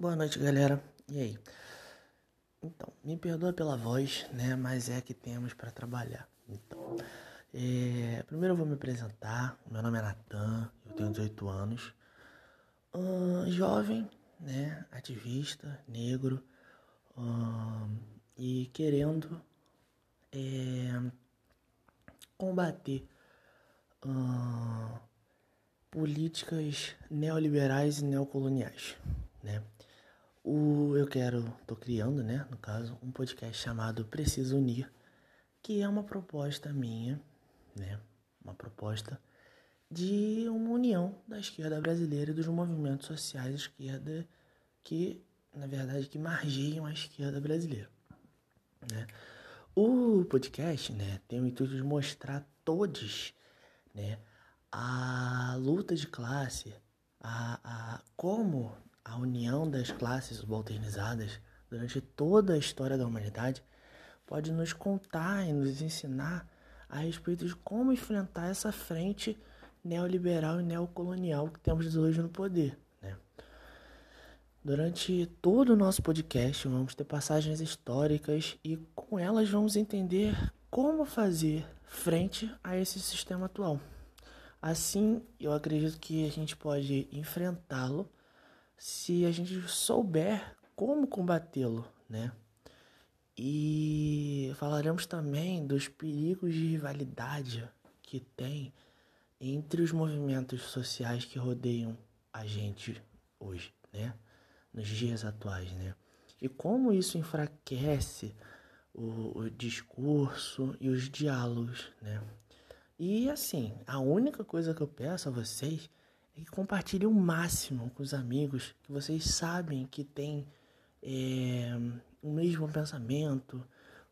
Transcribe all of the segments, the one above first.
Boa noite, galera. E aí? Então, me perdoa pela voz, né? Mas é que temos para trabalhar. Então, é... primeiro eu vou me apresentar. Meu nome é Natan, eu tenho 18 anos. Uh, jovem, né? Ativista, negro. Uh, e querendo é... combater uh, políticas neoliberais e neocoloniais, né? O, eu quero, tô criando, né, no caso, um podcast chamado Preciso Unir, que é uma proposta minha, né, uma proposta de uma união da esquerda brasileira e dos movimentos sociais da esquerda que, na verdade, que margeiam a esquerda brasileira, né. O podcast, né, tem o intuito de mostrar todos, né, a luta de classe, a, a como a união das classes subalternizadas durante toda a história da humanidade pode nos contar e nos ensinar a respeito de como enfrentar essa frente neoliberal e neocolonial que temos hoje no poder. Né? Durante todo o nosso podcast, vamos ter passagens históricas e com elas vamos entender como fazer frente a esse sistema atual. Assim, eu acredito que a gente pode enfrentá-lo se a gente souber como combatê-lo, né? E falaremos também dos perigos de rivalidade que tem entre os movimentos sociais que rodeiam a gente hoje, né? Nos dias atuais, né? E como isso enfraquece o, o discurso e os diálogos, né? E assim, a única coisa que eu peço a vocês e compartilhe o máximo com os amigos que vocês sabem que tem é, o mesmo pensamento,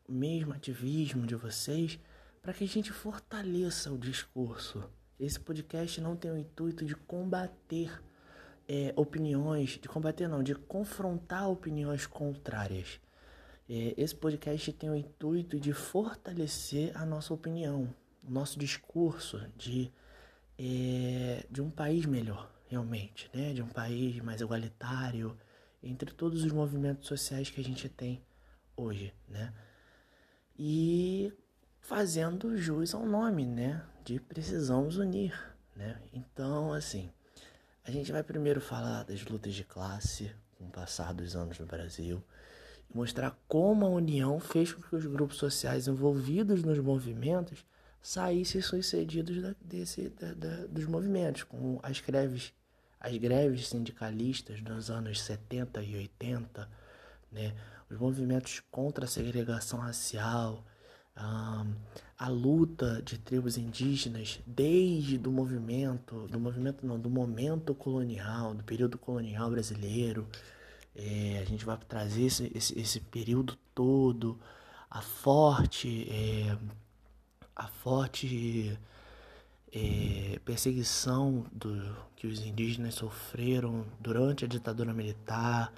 o mesmo ativismo de vocês, para que a gente fortaleça o discurso. Esse podcast não tem o intuito de combater é, opiniões, de combater não, de confrontar opiniões contrárias. É, esse podcast tem o intuito de fortalecer a nossa opinião, o nosso discurso, de é, de um país melhor, realmente, né? De um país mais igualitário entre todos os movimentos sociais que a gente tem hoje, né? E fazendo jus ao nome, né? De precisamos unir, né? Então, assim, a gente vai primeiro falar das lutas de classe com o passar dos anos no Brasil e mostrar como a união fez com que os grupos sociais envolvidos nos movimentos saíssem sucedidos da, desse, da, da, dos movimentos, como as greves, as greves sindicalistas dos anos 70 e 80, né? os movimentos contra a segregação racial, um, a luta de tribos indígenas desde do movimento, do movimento não, do momento colonial, do período colonial brasileiro. É, a gente vai trazer esse, esse, esse período todo, a forte é, a forte é, perseguição do, que os indígenas sofreram durante a ditadura militar,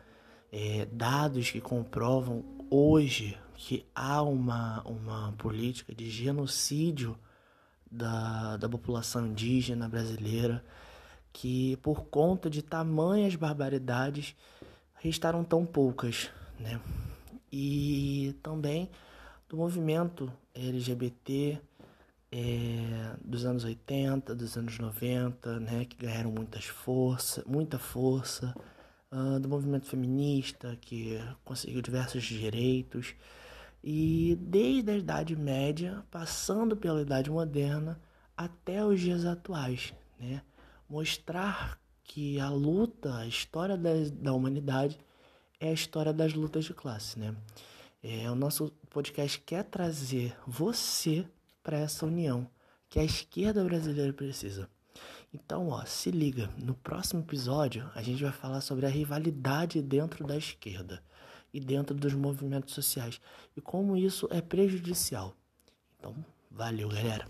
é, dados que comprovam hoje que há uma, uma política de genocídio da, da população indígena brasileira, que por conta de tamanhas barbaridades restaram tão poucas, né? E também do movimento LGBT é, dos anos 80, dos anos 90, né, que ganharam muitas força, muita força, uh, do movimento feminista, que conseguiu diversos direitos, e desde a Idade Média, passando pela Idade Moderna, até os dias atuais, né, mostrar que a luta, a história da, da humanidade é a história das lutas de classe, né. É, o nosso podcast quer trazer você para essa união que a esquerda brasileira precisa. Então, ó, se liga, no próximo episódio a gente vai falar sobre a rivalidade dentro da esquerda e dentro dos movimentos sociais e como isso é prejudicial. Então, valeu, galera.